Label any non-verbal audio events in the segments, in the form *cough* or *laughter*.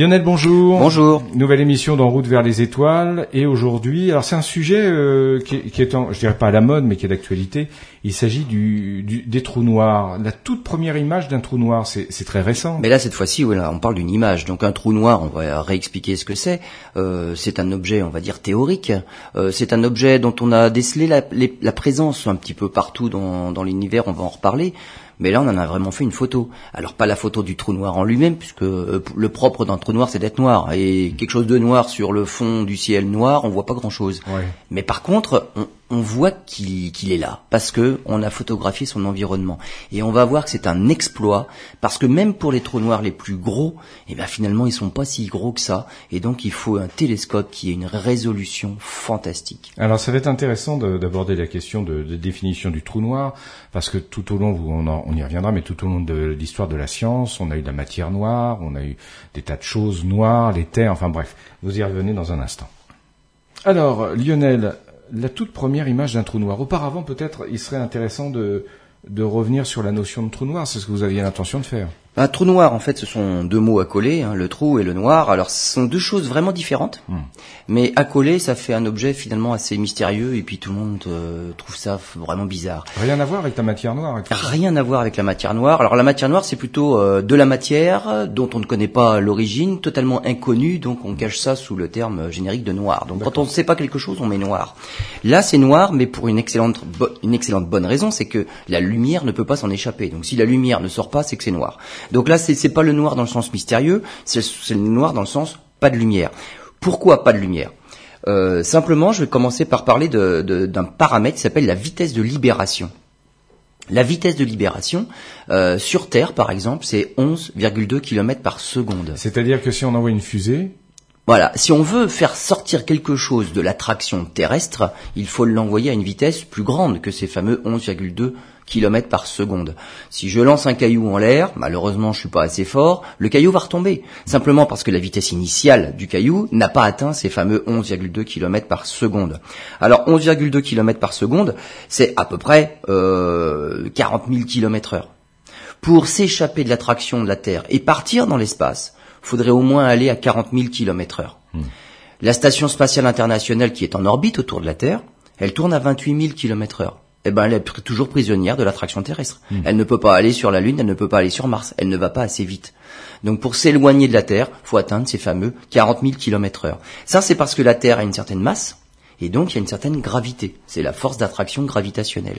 Lionel, bonjour. Bonjour. Nouvelle émission d'En route vers les étoiles. Et aujourd'hui, alors c'est un sujet euh, qui, est, qui est en, je dirais pas à la mode, mais qui est d'actualité. Il s'agit du, du, des trous noirs. La toute première image d'un trou noir, c'est très récent. Mais là, cette fois-ci, voilà, on parle d'une image. Donc un trou noir, on va réexpliquer ce que c'est. Euh, c'est un objet, on va dire, théorique. Euh, c'est un objet dont on a décelé la, la présence un petit peu partout dans, dans l'univers. On va en reparler. Mais là, on en a vraiment fait une photo. Alors pas la photo du trou noir en lui-même, puisque euh, le propre d'un trou noir, c'est d'être noir. Et quelque chose de noir sur le fond du ciel noir, on voit pas grand-chose. Mais par contre, on, on voit qu'il est là parce que on a photographié son environnement et on va voir que c'est un exploit parce que même pour les trous noirs les plus gros, eh bien finalement ils sont pas si gros que ça et donc il faut un télescope qui ait une résolution fantastique. Alors ça va être intéressant d'aborder la question de, de, définition du trou noir parce que tout au long on, on y reviendra mais tout au long de l'histoire de la science, on a eu de la matière noire, on a eu des tas de choses noires, les terres, enfin bref, vous y revenez dans un instant. Alors Lionel, la toute première image d'un trou noir. Auparavant, peut-être, il serait intéressant de, de revenir sur la notion de trou noir. C'est ce que vous aviez l'intention de faire. Un trou noir, en fait, ce sont deux mots accolés, hein, le trou et le noir. Alors, ce sont deux choses vraiment différentes, hmm. mais accolé, ça fait un objet finalement assez mystérieux, et puis tout le monde euh, trouve ça vraiment bizarre. Rien à voir avec la matière noire. Rien à voir avec la matière noire. Alors, la matière noire, c'est plutôt euh, de la matière dont on ne connaît pas l'origine, totalement inconnue, donc on cache ça sous le terme générique de noir. Donc, quand on ne sait pas quelque chose, on met noir. Là, c'est noir, mais pour une excellente, une excellente bonne raison, c'est que la lumière ne peut pas s'en échapper. Donc, si la lumière ne sort pas, c'est que c'est noir. Donc là, c'est pas le noir dans le sens mystérieux, c'est le noir dans le sens pas de lumière. Pourquoi pas de lumière? Euh, Simplement, je vais commencer par parler d'un paramètre qui s'appelle la vitesse de libération. La vitesse de libération euh, sur Terre, par exemple, c'est 11,2 km par seconde. C'est-à-dire que si on envoie une fusée, voilà, si on veut faire sortir quelque chose de l'attraction terrestre, il faut l'envoyer à une vitesse plus grande que ces fameux 11,2 km par seconde. Si je lance un caillou en l'air, malheureusement je suis pas assez fort, le caillou va retomber. Simplement parce que la vitesse initiale du caillou n'a pas atteint ces fameux 11,2 km par seconde. Alors 11,2 km par seconde, c'est à peu près euh, 40 000 km heure. Pour s'échapper de l'attraction de la Terre et partir dans l'espace, faudrait au moins aller à 40 000 km heure. Hmm. La station spatiale internationale qui est en orbite autour de la Terre, elle tourne à 28 000 km heure. Eh ben, elle est toujours prisonnière de l'attraction terrestre. Hmm. Elle ne peut pas aller sur la Lune, elle ne peut pas aller sur Mars, elle ne va pas assez vite. Donc pour s'éloigner de la Terre, faut atteindre ces fameux 40 000 km heure. Ça, c'est parce que la Terre a une certaine masse, et donc il y a une certaine gravité. C'est la force d'attraction gravitationnelle.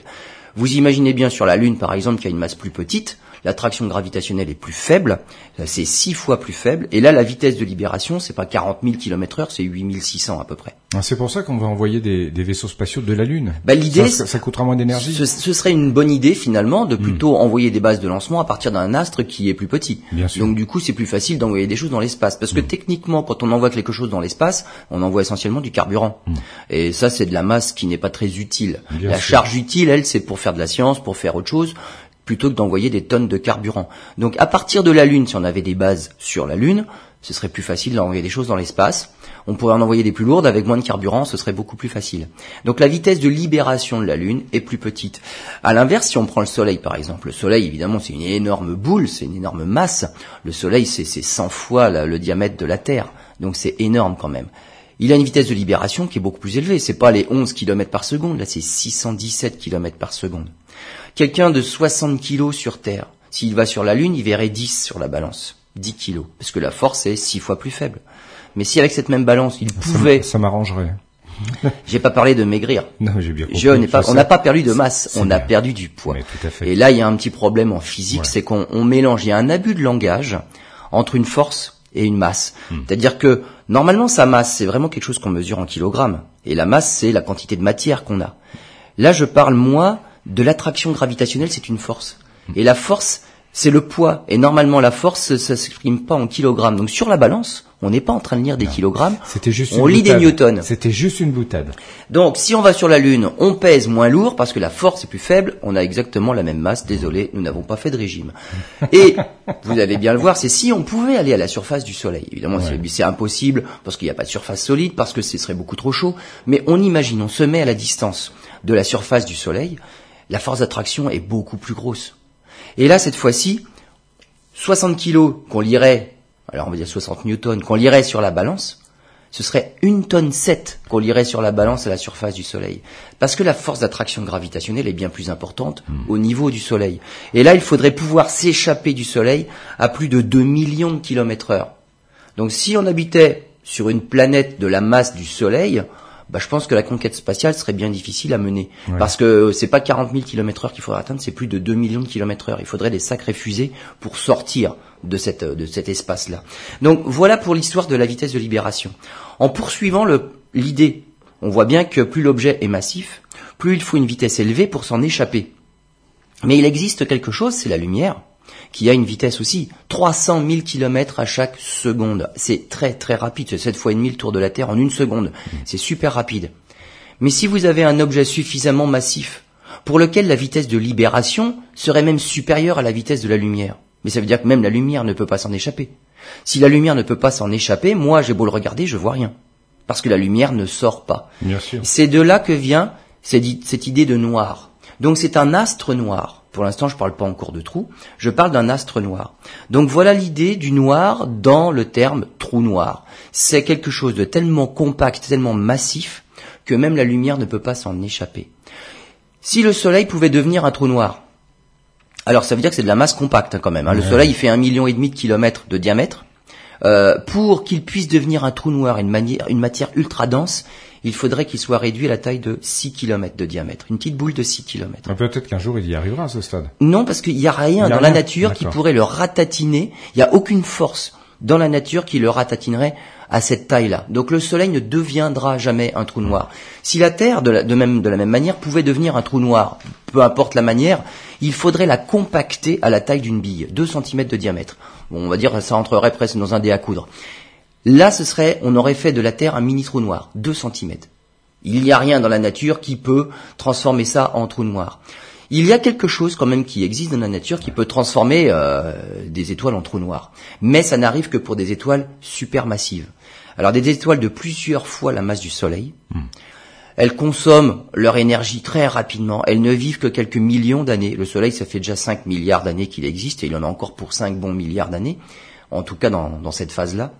Vous imaginez bien sur la Lune, par exemple, qui a une masse plus petite, l'attraction gravitationnelle est plus faible, c'est six fois plus faible, et là la vitesse de libération, c'est pas 40 000 km heure, c'est 8600 à peu près. Ah, c'est pour ça qu'on va envoyer des, vaisseaux spatiaux de la Lune. Bah, l'idée, ça, coûtera moins d'énergie. Ce, serait une bonne idée finalement de hmm. plutôt envoyer des bases de lancement à partir d'un astre qui est plus petit. Bien sûr. Donc du coup, c'est plus facile d'envoyer des choses dans l'espace, parce que hmm. techniquement, quand on envoie quelque chose dans l'espace, on envoie essentiellement du carburant, hmm. et ça c'est de la masse qui n'est pas très utile. la charge utile, elle, c'est pour faire de la science, pour faire autre chose plutôt que d'envoyer des tonnes de carburant. Donc à partir de la Lune, si on avait des bases sur la Lune, ce serait plus facile d'envoyer des choses dans l'espace. On pourrait en envoyer des plus lourdes avec moins de carburant, ce serait beaucoup plus facile. Donc la vitesse de libération de la Lune est plus petite. À l'inverse, si on prend le Soleil par exemple, le Soleil évidemment c'est une énorme boule, c'est une énorme masse. Le Soleil c'est 100 fois le diamètre de la Terre, donc c'est énorme quand même. Il a une vitesse de libération qui est beaucoup plus élevée. C'est pas les 11 km par seconde, là c'est 617 km par seconde. Quelqu'un de 60 kg sur Terre, s'il va sur la Lune, il verrait 10 sur la balance. 10 kg. Parce que la force est 6 fois plus faible. Mais si avec cette même balance, il pouvait... Ça m'arrangerait. *laughs* J'ai pas parlé de maigrir. Non, j'ai bien compris. on n'a pas perdu de masse, on a perdu du poids. Et là, il y a un petit problème en physique, c'est qu'on mélange, il y a un abus de langage entre une force et une masse. Hmm. C'est-à-dire que normalement, sa masse, c'est vraiment quelque chose qu'on mesure en kilogrammes. Et la masse, c'est la quantité de matière qu'on a. Là, je parle, moi, de l'attraction gravitationnelle, c'est une force. Et la force, c'est le poids. Et normalement, la force, ça s'exprime pas en kilogrammes. Donc sur la balance, on n'est pas en train de lire des kilogrammes. C'était juste on lit des newtons. C'était juste une boutade. Donc si on va sur la Lune, on pèse moins lourd parce que la force est plus faible. On a exactement la même masse. Désolé, nous n'avons pas fait de régime. Et *laughs* vous allez bien le voir, c'est si on pouvait aller à la surface du Soleil. Évidemment, c'est impossible parce qu'il n'y a pas de surface solide, parce que ce serait beaucoup trop chaud. Mais on imagine, on se met à la distance de la surface du Soleil la force d'attraction est beaucoup plus grosse. Et là, cette fois-ci, 60 kilos qu'on lirait alors on va dire 60 newtons, qu'on lirait sur la balance, ce serait une tonne 7 qu'on lirait sur la balance à la surface du Soleil. Parce que la force d'attraction gravitationnelle est bien plus importante au niveau du Soleil. Et là, il faudrait pouvoir s'échapper du Soleil à plus de 2 millions de kilomètres heure. Donc si on habitait sur une planète de la masse du Soleil, bah, je pense que la conquête spatiale serait bien difficile à mener. Ouais. Parce que c'est pas 40 000 km heure qu'il faudrait atteindre, c'est plus de 2 millions de kilomètres heure. Il faudrait des sacrées fusées pour sortir de, cette, de cet espace-là. Donc voilà pour l'histoire de la vitesse de libération. En poursuivant l'idée, on voit bien que plus l'objet est massif, plus il faut une vitesse élevée pour s'en échapper. Mais il existe quelque chose, c'est la lumière, qui a une vitesse aussi, 300 000 km à chaque seconde. C'est très très rapide, c'est 7 fois et demi le tour de la Terre en une seconde. C'est super rapide. Mais si vous avez un objet suffisamment massif, pour lequel la vitesse de libération serait même supérieure à la vitesse de la lumière, mais ça veut dire que même la lumière ne peut pas s'en échapper. Si la lumière ne peut pas s'en échapper, moi j'ai beau le regarder, je vois rien. Parce que la lumière ne sort pas. Bien sûr. C'est de là que vient cette idée de noir. Donc c'est un astre noir. Pour l'instant, je parle pas encore de trou, je parle d'un astre noir. Donc voilà l'idée du noir dans le terme trou noir. C'est quelque chose de tellement compact, tellement massif, que même la lumière ne peut pas s'en échapper. Si le Soleil pouvait devenir un trou noir, alors ça veut dire que c'est de la masse compacte hein, quand même. hein. Le. Soleil il fait un million et demi de kilomètres de diamètre. Euh, pour qu'il puisse devenir un trou noir, une, manière, une matière ultra dense, il faudrait qu'il soit réduit à la taille de 6 km de diamètre, une petite boule de 6 km. Ah, Peut-être qu'un jour il y arrivera à ce stade. Non, parce qu'il n'y a rien a dans la nature qui pourrait le ratatiner. Il n'y a aucune force dans la nature qui le ratatinerait à cette taille-là. Donc le Soleil ne deviendra jamais un trou noir. Si la Terre, de la, de même, de la même manière, pouvait devenir un trou noir, peu importe la manière, il faudrait la compacter à la taille d'une bille, 2 cm de diamètre. Bon, on va dire ça entrerait presque dans un dé à coudre. Là, ce serait, on aurait fait de la Terre un mini trou noir, 2 cm. Il n'y a rien dans la nature qui peut transformer ça en trou noir. Il y a quelque chose quand même qui existe dans la nature qui peut transformer euh, des étoiles en trous noirs. Mais ça n'arrive que pour des étoiles supermassives. Alors des étoiles de plusieurs fois la masse du Soleil. Elles consomment leur énergie très rapidement. Elles ne vivent que quelques millions d'années. Le Soleil, ça fait déjà 5 milliards d'années qu'il existe et il en a encore pour 5 bons milliards d'années. En tout cas dans, dans cette phase-là.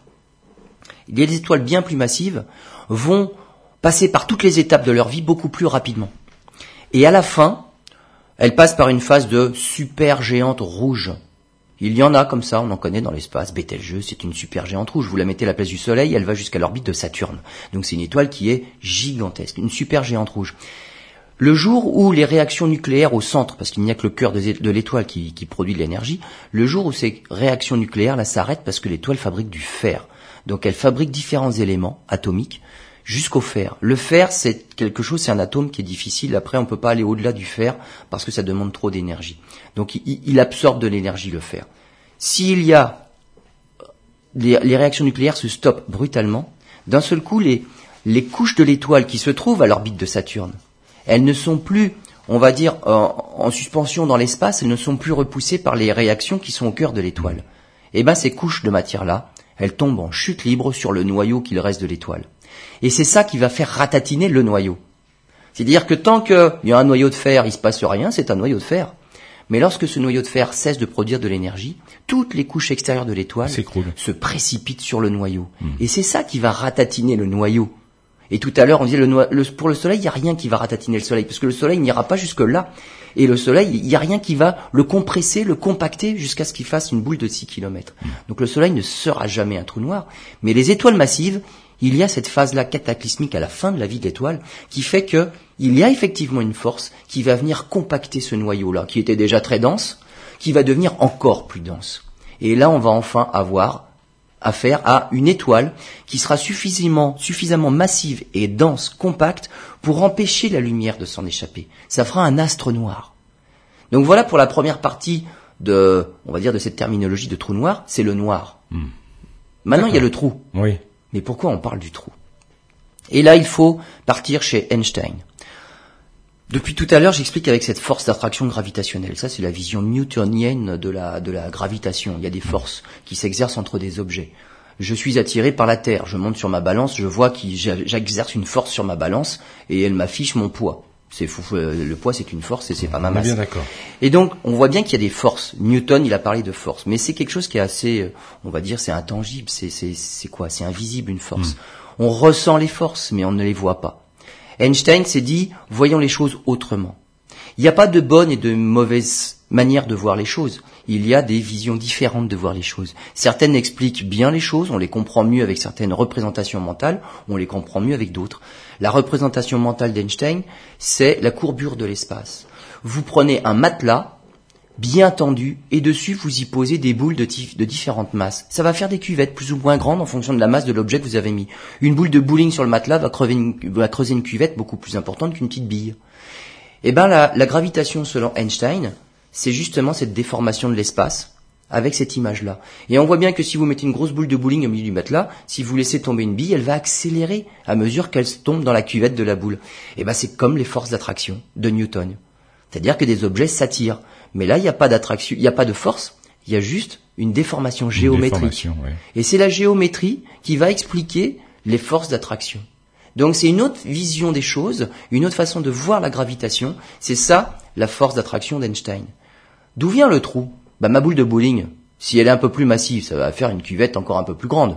Les étoiles bien plus massives vont passer par toutes les étapes de leur vie beaucoup plus rapidement. Et à la fin, elles passent par une phase de super géante rouge. Il y en a comme ça, on en connaît dans l'espace. Betelgeuse, c'est une super géante rouge. Vous la mettez à la place du Soleil, elle va jusqu'à l'orbite de Saturne. Donc c'est une étoile qui est gigantesque, une super géante rouge. Le jour où les réactions nucléaires au centre, parce qu'il n'y a que le cœur de l'étoile qui, qui produit de l'énergie, le jour où ces réactions nucléaires là s'arrêtent parce que l'étoile fabrique du fer. Donc elle fabrique différents éléments atomiques jusqu'au fer. Le fer, c'est quelque chose, c'est un atome qui est difficile. Après, on peut pas aller au-delà du fer parce que ça demande trop d'énergie. Donc il, absorbe de l'énergie le fer. S'il y a les, les réactions nucléaires se stoppent brutalement, d'un seul coup, les, les couches de l'étoile qui se trouvent à l'orbite de Saturne, elles ne sont plus, on va dire, en, en suspension dans l'espace, elles ne sont plus repoussées par les réactions qui sont au cœur de l'étoile. Et ben, ces couches de matière-là, elles tombent en chute libre sur le noyau qu'il reste de l'étoile. Et c'est ça qui va faire ratatiner le noyau. C'est-à-dire que tant qu'il y a un noyau de fer, il se passe rien, c'est un noyau de fer. Mais lorsque ce noyau de fer cesse de produire de l'énergie, toutes les couches extérieures de l'étoile se précipitent sur le noyau. Et c'est ça qui va ratatiner le noyau. Et tout à l'heure, on disait le, noi- le- pour le Soleil, il n'y a rien qui va ratatiner le Soleil, parce que le Soleil n'ira pas jusque là. Et le Soleil, il n'y a rien qui va le compresser, le compacter jusqu'à ce qu'il fasse une boule de 6 km. Donc le Soleil ne sera jamais un trou noir. Mais les étoiles massives, il y a cette phase-là cataclysmique à la fin de la vie de l'étoile qui fait que il y a effectivement une force qui va venir compacter ce noyau-là, qui était déjà très dense, qui va devenir encore plus dense. Et là, on va enfin avoir affaire à une étoile qui sera suffisamment, suffisamment massive et dense, compacte, pour empêcher la lumière de s'en échapper. Ça fera un astre noir. Donc voilà pour la première partie de, on va dire, de cette terminologie de trou noir, c'est le noir. Maintenant, il y a le trou. Oui. Mais pourquoi on parle du trou? Et là, il faut partir chez Einstein. Depuis tout à l'heure, j'explique avec cette force d'attraction gravitationnelle. Ça, c'est la vision newtonienne de la, de la gravitation. Il y a des forces qui s'exercent entre des objets. Je suis attiré par la Terre. Je monte sur ma balance, je vois que j'exerce une force sur ma balance et elle m'affiche mon poids. C'est fou, euh, le poids c'est une force et c'est pas ma masse. bien d'accord. Et donc, on voit bien qu'il y a des forces. Newton, il a parlé de force, mais c'est quelque chose qui est assez, euh, on va dire, c'est intangible. C'est c'est c'est quoi? C'est invisible une force. On ressent les forces, mais on ne les voit pas. Einstein s'est dit, voyons les choses autrement. Il n'y a pas de bonne et de mauvaise manière de voir les choses. Il y a des visions différentes de voir les choses. Certaines expliquent bien les choses, on les comprend mieux avec certaines représentations mentales, on les comprend mieux avec d'autres. La représentation mentale d'Einstein, c'est la courbure de l'espace. Vous prenez un matelas, bien tendu, et dessus vous y posez des boules de, différentes masses. Ça va faire des cuvettes plus ou moins grandes en fonction de la masse de l'objet que vous avez mis. Une boule de bowling sur le matelas va, crever une- va creuser une cuvette beaucoup plus importante qu'une petite bille. Eh ben la, la gravitation selon Einstein, c'est justement cette déformation de l'espace avec cette image-là. Et on voit bien que si vous mettez une grosse boule de bowling au milieu du matelas, si vous laissez tomber une bille, elle va accélérer à mesure qu'elle tombe dans la cuvette de la boule. Eh ben c'est comme les forces d'attraction de Newton. C'est-à-dire que des objets s'attirent. Mais là, il n'y a pas d'attraction, il n'y a pas de force, il y a juste une déformation Une géométrique. déformation, ouais. Et c'est la géométrie qui va expliquer les forces d'attraction. Donc c'est une autre vision des choses, une autre façon de voir la gravitation. C'est ça, la force d'attraction d'Einstein. D'où vient le trou? Bah, Ma boule de bowling, si elle est un peu plus massive, ça va faire une cuvette encore un peu plus grande.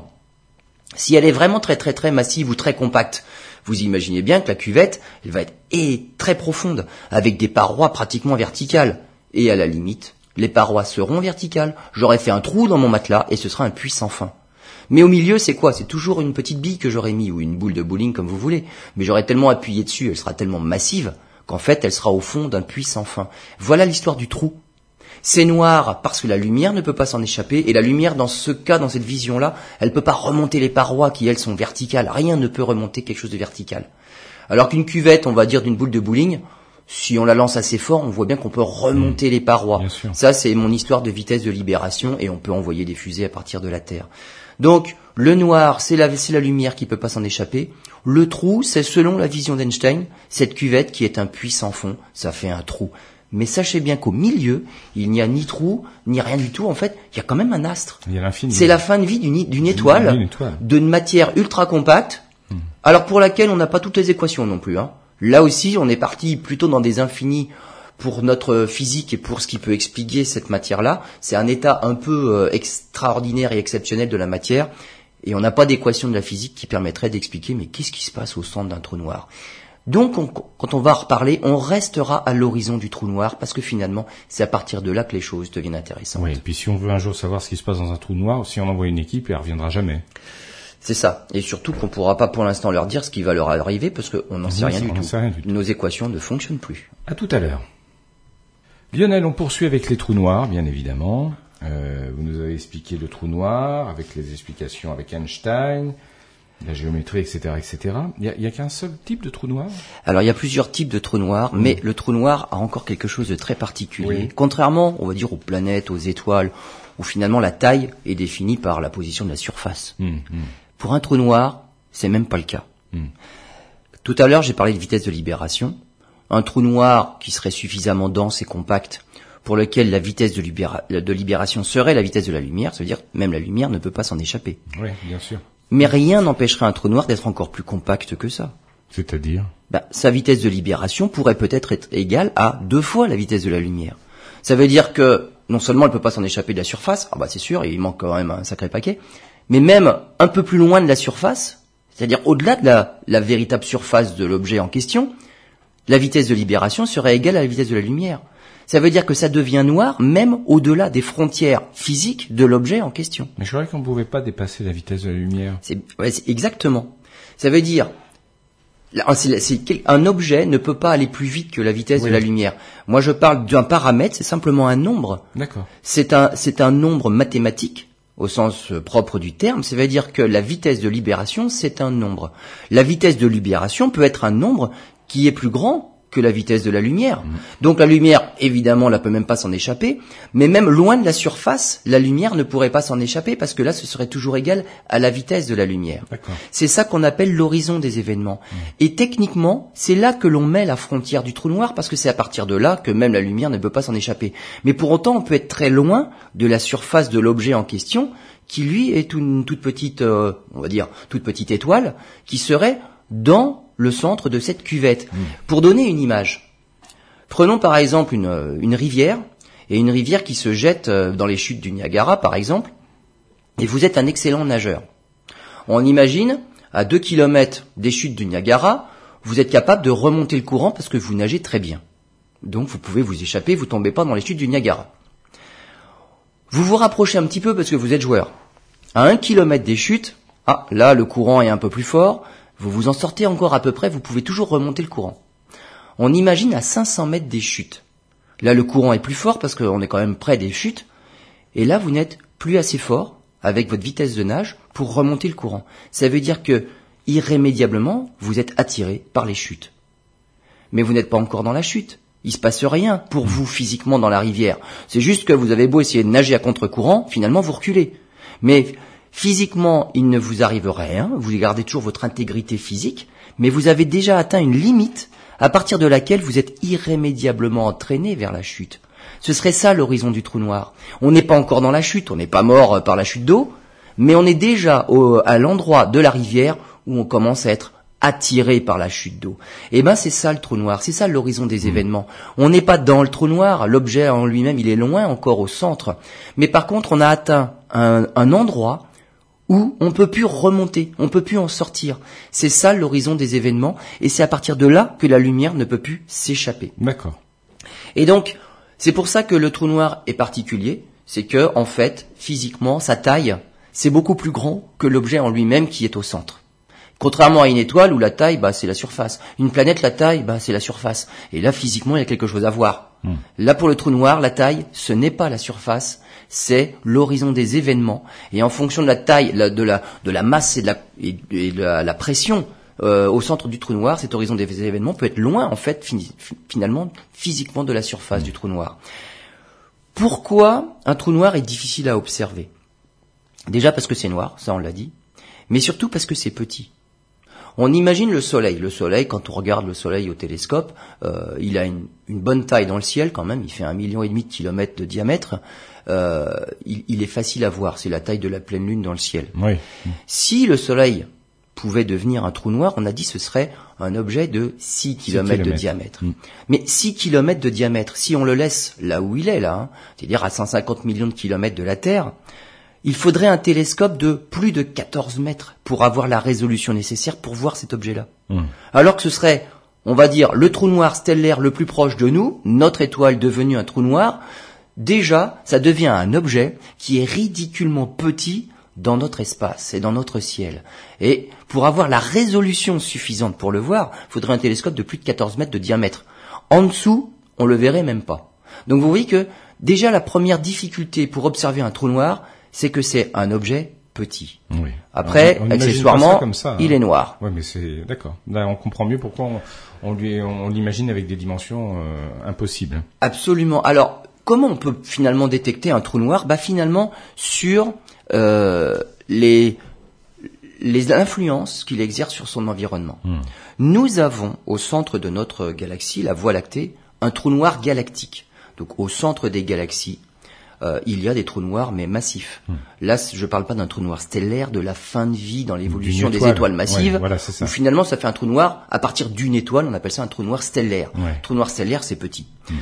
Si elle est vraiment très très très massive ou très compacte, vous imaginez bien que la cuvette, elle va être très profonde, avec des parois pratiquement verticales. Et à la limite, les parois seront verticales. J'aurais fait un trou dans mon matelas et ce sera un puits sans fin. Mais au milieu, c'est quoi? C'est toujours une petite bille que j'aurais mis, ou une boule de bowling comme vous voulez. Mais j'aurais tellement appuyé dessus, elle sera tellement massive, qu'en fait, elle sera au fond d'un puits sans fin. Voilà l'histoire du trou. C'est noir parce que la lumière ne peut pas s'en échapper, et la lumière, dans ce cas, dans cette vision-là, elle peut pas remonter les parois qui, elles, sont verticales. Rien ne peut remonter quelque chose de vertical. Alors qu'une cuvette, on va dire d'une boule de bowling, si on la lance assez fort, on voit bien qu'on peut remonter les parois. Ça, c'est mon histoire de vitesse de libération, et on peut envoyer des fusées à partir de la Terre. Donc, le noir, c'est la, c'est la lumière qui peut pas s'en échapper. Le trou, c'est selon la vision d'Einstein, cette cuvette qui est un puits sans fond, ça fait un trou. Mais sachez bien qu'au milieu, il n'y a ni trou, ni rien du tout. En fait, il y a quand même un astre. C'est la fin de vie d'une étoile, d'une matière ultra compacte, alors pour laquelle on n'a pas toutes les équations non plus. Hein. Là aussi, on est parti plutôt dans des infinis pour notre physique et pour ce qui peut expliquer cette matière-là. C'est un état un peu euh, extraordinaire et exceptionnel de la matière, et on n'a pas d'équation de la physique qui permettrait d'expliquer mais qu'est-ce qui se passe au centre d'un trou noir? Donc, on- quand on va reparler, on restera à l'horizon du trou noir parce que finalement, c'est à partir de là que les choses deviennent intéressantes. Oui, et puis si on veut un jour savoir ce qui se passe dans un trou noir, si on envoie une équipe, elle reviendra jamais. C'est ça. Et surtout qu'on pourra pas pour l'instant leur dire ce qui va leur arriver parce qu'on n'en sait rien du tout. rien du tout. Nos équations ne fonctionnent plus. À tout à l'heure. Lionel, on poursuit avec les trous noirs, bien évidemment. Euh, vous nous avez expliqué le trou noir, avec les explications avec Einstein, la géométrie, etc., etc. Il y a, qu'un seul type de trou noir? Alors il y a plusieurs types de trous noirs, mais le trou noir a encore quelque chose de très particulier. Oui. Contrairement, on va dire, aux planètes, aux étoiles, où finalement la taille est définie par la position de la surface. Hum, hum. Pour un trou noir, c'est même pas le cas. Hmm. Tout à l'heure, j'ai parlé de vitesse de libération. Un trou noir qui serait suffisamment dense et compact pour lequel la vitesse de, libéra- de libération serait la vitesse de la lumière, ça veut dire même la lumière ne peut pas s'en échapper. Oui, bien sûr. Mais rien n'empêcherait un trou noir d'être encore plus compact que ça. C'est-à-dire? Ben, sa vitesse de libération pourrait peut-être être égale à deux fois la vitesse de la lumière. Ça veut dire que non seulement elle peut pas s'en échapper de la surface, ah bah c'est sûr, il manque quand même un sacré paquet, mais même un peu plus loin de la surface, c'est-à-dire au-delà de la, la véritable surface de l'objet en question, la vitesse de libération serait égale à la vitesse de la lumière. Ça veut dire que ça devient noir même au-delà des frontières physiques de l'objet en question. Mais je croyais qu'on ne pouvait pas dépasser la vitesse de la lumière. C'est ouais, c'est exactement. Ça veut dire quel- un objet ne peut pas aller plus vite que la vitesse Oui. de la lumière. Moi, je parle d'un paramètre, c'est simplement un nombre. D'accord. C'est un c'est un nombre mathématique au sens euh, propre du terme. Ça veut dire que la vitesse de libération, c'est un nombre. La vitesse de libération peut être un nombre qui est plus grand que la vitesse de la lumière. Donc la lumière, évidemment, ne peut même pas s'en échapper, mais même loin de la surface, la lumière ne pourrait pas s'en échapper parce que là, ce serait toujours égal à la vitesse de la lumière. C'est ça qu'on appelle l'horizon des événements. Et techniquement, c'est là que l'on met la frontière du trou noir parce que c'est à partir de là que même la lumière ne peut pas s'en échapper. Mais pour autant, on peut être très loin de la surface de l'objet en question qui lui est une toute petite, euh, on va dire, toute petite étoile qui serait dans le centre de cette cuvette. Pour donner une image, prenons par exemple une, une rivière, et une rivière qui se jette euh, dans les chutes du Niagara par exemple, et vous êtes un excellent nageur. On imagine, à 2 km des chutes du Niagara, vous êtes capable de remonter le courant parce que vous nagez très bien. Donc vous pouvez vous échapper, vous tombez pas dans les chutes du Niagara. Vous vous rapprochez un petit peu parce que vous êtes joueur. À 1 km des chutes, ah, là le courant est un peu plus fort, vous vous en sortez encore à peu près, vous pouvez toujours remonter le courant. On imagine à 500 mètres des chutes. Là le courant est plus fort parce qu'on est quand même près des chutes, et là vous n'êtes plus assez fort avec votre vitesse de nage pour remonter le courant. Ça veut dire que irrémédiablement, vous êtes attiré par les chutes. Mais vous n'êtes pas encore dans la chute. Il se passe rien pour vous physiquement dans la rivière. C'est juste que vous avez beau essayer de nager à contre-courant, finalement vous reculez. Mais physiquement, il ne vous arrive rien, vous gardez toujours votre intégrité physique, mais vous avez déjà atteint une limite à partir de laquelle vous êtes irrémédiablement entraîné vers la chute. Ce serait ça l'horizon du trou noir. On n'est pas encore dans la chute, on n'est pas mort par la chute d'eau, mais on est déjà au, à l'endroit de la rivière où on commence à être attiré par la chute d'eau. Et eh ben c'est ça le trou noir, c'est ça l'horizon des mmh. événements. On n'est pas dans le trou noir, l'objet en lui-même il est loin encore au centre, mais par contre on a atteint un, un endroit où on peut plus remonter, on peut plus en sortir. C'est ça l'horizon des événements, et c'est à partir de là que la lumière ne peut plus s'échapper. D'accord. Et donc c'est pour ça que le trou noir est particulier, c'est que en fait physiquement sa taille c'est beaucoup plus grand que l'objet en lui-même qui est au centre. Contrairement à une étoile où la taille, bah, c'est la surface. Une planète, la taille, bah, c'est la surface. Et là, physiquement, il y a quelque chose à voir. Hmm. Là, pour le trou noir, la taille, ce n'est pas la surface, c'est l'horizon des événements. Et en fonction de la taille, de la, masse et de la, pression euh, au centre du trou noir, cet horizon des événements peut être loin, en fait, finalement, physiquement de la surface du trou noir. Pourquoi un trou noir est difficile à observer? Déjà parce que c'est noir, ça on l'a dit, mais surtout parce que c'est petit. On imagine le Soleil. Le Soleil, quand on regarde le Soleil au télescope, euh, il a une, bonne taille dans le ciel quand même. Il fait un million et demi de kilomètres de diamètre. Euh, il, est facile à voir. C'est la taille de la pleine lune dans le ciel. Si le Soleil pouvait devenir un trou noir, on a dit ce serait un objet de 6 km de diamètre. Mm. Mais 6 km de diamètre, si on le laisse là où il est, là, hein, c'est-à-dire à 150 millions de kilomètres de la Terre, il faudrait un télescope de plus de 14 mètres pour avoir la résolution nécessaire pour voir cet objet-là. Hmm. Alors que ce serait, on va dire, le trou noir stellaire le plus proche de nous, notre étoile devenue un trou noir, déjà, ça devient un objet qui est ridiculement petit dans notre espace et dans notre ciel. Et pour avoir la résolution suffisante pour le voir, il faudrait un télescope de plus de 14 mètres de diamètre. En dessous, on le verrait même pas. Donc vous voyez que déjà la première difficulté pour observer un trou noir, c'est que c'est un objet petit. Oui. Après, accessoirement, hein. il est noir. Oui, mais c'est d'accord. Là, on comprend mieux pourquoi on, lui on l'imagine avec des dimensions euh, impossibles. Absolument. Alors, comment on peut finalement détecter un trou noir? Bah finalement sur euh, les les influences qu'il exerce sur son environnement. Hmm. Nous avons au centre de notre galaxie, la Voie lactée, un trou noir galactique. Donc au centre des galaxies, euh, il y a des trous noirs mais massifs. Hmm. Là, je ne parle pas d'un trou noir stellaire, de la fin de vie dans l'évolution des étoiles massives, où finalement ça fait un trou noir à partir d'une étoile, on appelle ça un trou noir stellaire. Trou noir stellaire, c'est petit. Hmm.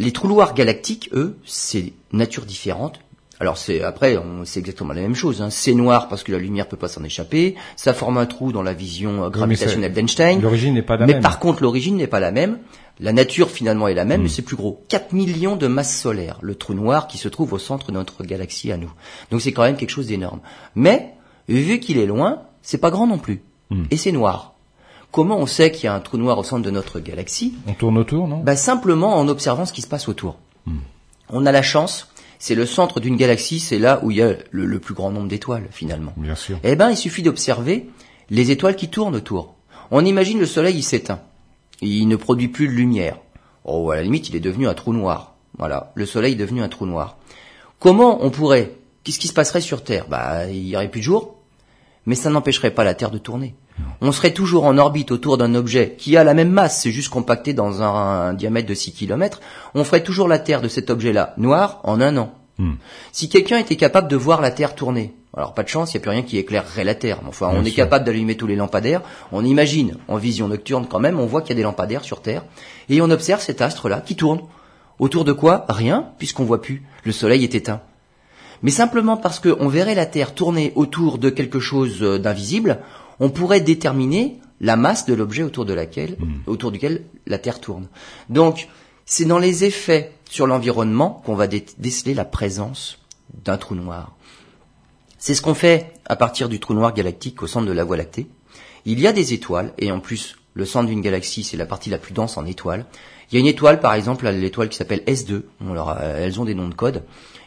Les trous noirs galactiques, eux, c'est nature différente. Alors c'est après, c'est exactement la même chose. Hein. C'est noir parce que la lumière peut pas s'en échapper. Ça forme un trou dans la vision euh, gravitationnelle d'Einstein. L'origine n'est pas la même. Mais par contre, l'origine n'est pas la même. La nature finalement est la même, mais hmm. c'est plus gros. 4 millions de masses solaires, le trou noir qui se trouve au centre de notre galaxie à nous. Donc c'est quand même quelque chose d'énorme. Mais, vu qu'il est loin, c'est pas grand non plus. Hmm. Et c'est noir. Comment on sait qu'il y a un trou noir au centre de notre galaxie On tourne autour, non? Bah, Simplement en observant ce qui se passe autour. Hmm. On a la chance, c'est le centre d'une galaxie, c'est là où il y a le, plus grand nombre d'étoiles finalement. Bien sûr. Eh ben, il suffit d'observer les étoiles qui tournent autour. On imagine le Soleil, il s'éteint il ne produit plus de lumière. Oh, à la limite, il est devenu un trou noir. Voilà, le Soleil est devenu un trou noir. Comment on pourrait Qu'est-ce qui se passerait sur Terre? Bah, il y aurait plus de jour, mais ça n'empêcherait pas la Terre de tourner. On serait toujours en orbite autour d'un objet qui a la même masse, c'est juste compacté dans un, diamètre de 6 km. On ferait toujours la Terre de cet objet-là noir en un an. Hmm. Si quelqu'un était capable de voir la Terre tourner, alors pas de chance, il n'y a plus rien qui éclairerait la Terre. Enfin, Bien on est capable d'allumer tous les lampadaires. On imagine, en vision nocturne quand même, on voit qu'il y a des lampadaires sur Terre, et on observe cet astre-là qui tourne. Autour de quoi? Rien, puisqu'on voit plus. Le Soleil est éteint. Mais simplement parce qu'on verrait la Terre tourner autour de quelque chose euh, d'invisible, on pourrait déterminer la masse de l'objet autour de laquelle, autour duquel la Terre tourne. Donc, c'est dans les effets sur l'environnement qu'on va dé- déceler la présence d'un trou noir. C'est ce qu'on fait à partir du trou noir galactique au centre de la Voie lactée. Il y a des étoiles, et en plus, le centre d'une galaxie, c'est la partie la plus dense en étoiles. Il y a une étoile, par exemple, l'étoile qui s'appelle S2, on leur a- elles ont des noms de code,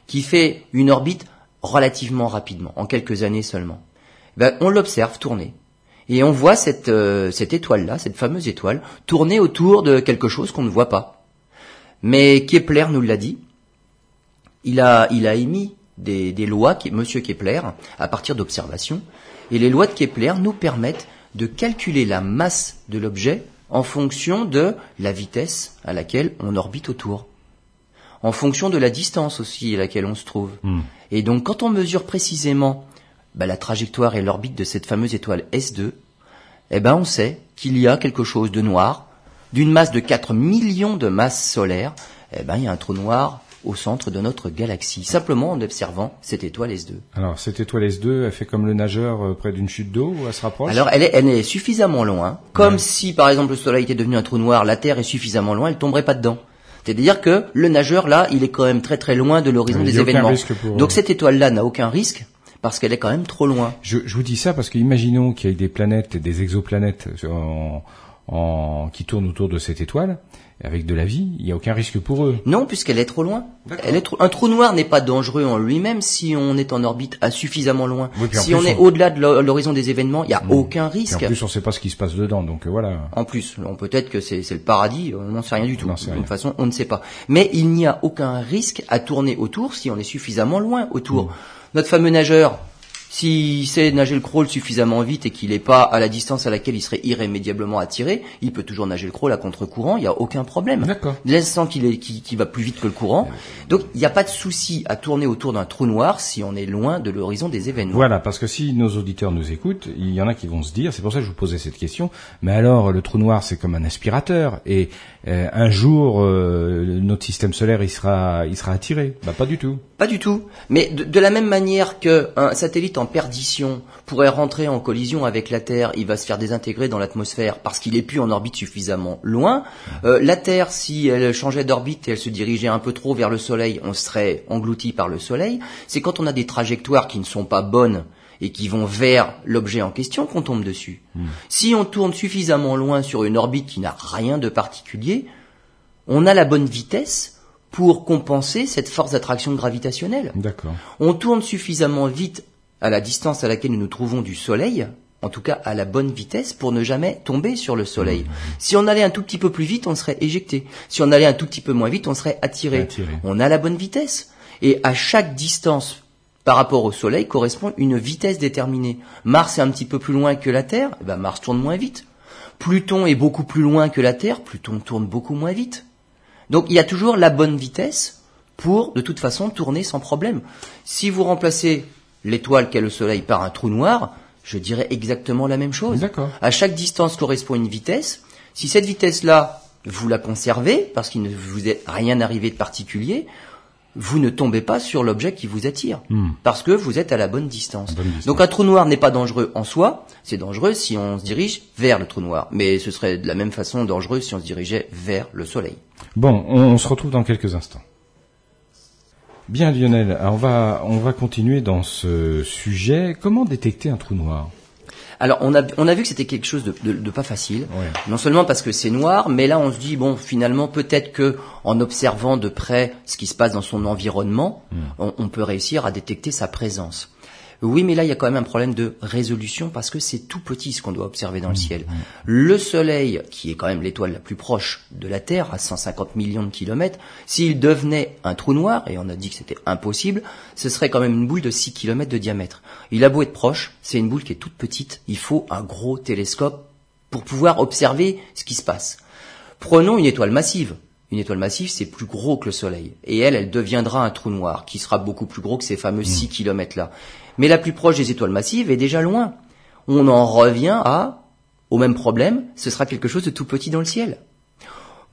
qui fait une orbite relativement rapidement, en quelques années seulement. Ben, on l'observe tourner. Et on voit cette, euh, cette étoile-là, cette fameuse étoile, tourner autour de quelque chose qu'on ne voit pas. Mais Kepler nous l'a dit, il a, il a émis des, des lois, Monsieur Kepler, à partir d'observations, et les lois de Kepler nous permettent de calculer la masse de l'objet en fonction de la vitesse à laquelle on orbite autour, en fonction de la distance aussi à laquelle on se trouve. Et donc quand on mesure précisément bah, la trajectoire et l'orbite de cette fameuse étoile S2, eh ben on sait qu'il y a quelque chose de noir, d'une masse de 4 millions de masses solaires, eh ben il y a un trou noir au centre de notre galaxie, simplement en observant cette étoile S2. Alors, cette étoile S2, elle fait comme le nageur euh, près d'une chute d'eau ou elle se rapproche? Alors elle est, elle est suffisamment loin, comme si par exemple le Soleil était devenu un trou noir, la Terre est suffisamment loin, elle tomberait pas dedans. C'est-à-dire que le nageur là, il est quand même très très loin de l'horizon des événements. pour- Donc cette étoile-là n'a aucun risque parce qu'elle est quand même trop loin. Je, je vous dis ça parce que imaginons qu'il y ait des planètes, des exoplanètes en, en- qui tournent autour de cette étoile, avec de la vie, il n'y a aucun risque pour eux. Non, puisqu'elle est trop loin. Elle est trop... Un trou noir n'est pas dangereux en lui-même si on est en orbite à suffisamment loin. Oui, si on est au-delà de l'ho- l'horizon des événements, il n'y a aucun Et risque. en plus, on ne sait pas ce qui se passe dedans, donc euh, voilà. En plus, peut-être que c'est le paradis, on n'en sait rien du tout. De toute façon, on ne sait pas. Mais il n'y a aucun risque à tourner autour si on est suffisamment loin autour. Mm. Notre fameux nageur, s'il sait nager le crawl suffisamment vite et qu'il n'est pas à la distance à laquelle il serait irrémédiablement attiré, il peut toujours nager le crawl à contre-courant, il n'y a aucun problème. D'accord. L'instant qu'il est, qu'il qu'il va plus vite que le courant. Donc, il n'y a pas de souci à tourner autour d'un trou noir si on est loin de l'horizon des événements. Voilà, parce que si nos auditeurs nous écoutent, il y en a qui vont se dire, c'est pour ça que je vous posais cette question, mais alors le trou noir c'est comme un aspirateur, et euh, un jour euh, notre système solaire il sera, il sera attiré. Bah pas du tout. Pas du tout. Mais de, de la même manière qu'un satellite en perdition pourrait rentrer en collision avec la Terre, il va se faire désintégrer dans l'atmosphère parce qu'il est plus en orbite suffisamment loin. Euh, la Terre, si elle changeait d'orbite et elle se dirigeait un peu trop vers le Soleil, on serait englouti par le Soleil. C'est quand on a des trajectoires qui ne sont pas bonnes et qui vont vers l'objet en question qu'on tombe dessus. Si on tourne suffisamment loin sur une orbite qui n'a rien de particulier, on a la bonne vitesse pour compenser cette force d'attraction gravitationnelle. D'accord. On tourne suffisamment vite à la distance à laquelle nous nous trouvons du Soleil, en tout cas à la bonne vitesse, pour ne jamais tomber sur le Soleil. Si on allait un tout petit peu plus vite, on serait éjecté. Si on allait un tout petit peu moins vite, on serait attiré. Attiré. On a la bonne vitesse. Et à chaque distance par rapport au Soleil correspond une vitesse déterminée. Mars est un petit peu plus loin que la Terre, eh ben Mars tourne moins vite. Pluton est beaucoup plus loin que la Terre, Pluton tourne beaucoup moins vite. Donc il y a toujours la bonne vitesse pour de toute façon tourner sans problème. Si vous remplacez l'étoile qu'est le Soleil par un trou noir, je dirais exactement la même chose. D'accord. À chaque distance correspond une vitesse. Si cette vitesse-là, vous la conservez, parce qu'il ne vous est rien arrivé de particulier, vous ne tombez pas sur l'objet qui vous attire, parce que vous êtes à la bonne distance. Hmm. Bonne distance. Donc un trou noir n'est pas dangereux en soi, c'est dangereux si on se dirige vers le trou noir, mais ce serait de la même façon dangereux si on se dirigeait vers le Soleil. Bon, on, on se retrouve dans quelques instants. Bien Lionel, on va on va continuer dans ce sujet. Comment détecter un trou noir? Alors on a, on a vu que c'était quelque chose de, de- de pas facile, Ouais. non seulement parce que c'est noir, mais là on se dit bon finalement peut-être que en observant de près ce qui se passe dans son environnement, on, on peut réussir à détecter sa présence. Oui, mais là il y a quand même un problème de résolution parce que c'est tout petit ce qu'on doit observer dans le ciel. Le Soleil, qui est quand même l'étoile la plus proche de la Terre, à 150 millions de kilomètres, s'il devenait un trou noir, et on a dit que c'était impossible, ce serait quand même une boule de 6 kilomètres de diamètre. Il a beau être proche, c'est une boule qui est toute petite, il faut un gros télescope pour pouvoir observer ce qui se passe. Prenons une étoile massive, Une étoile massive, c'est plus gros que le Soleil. Et elle, elle deviendra un trou noir, qui sera beaucoup plus gros que ces fameux 6 km là. Mais la plus proche des étoiles massives est déjà loin. On en revient à, au même problème, ce sera quelque chose de tout petit dans le ciel.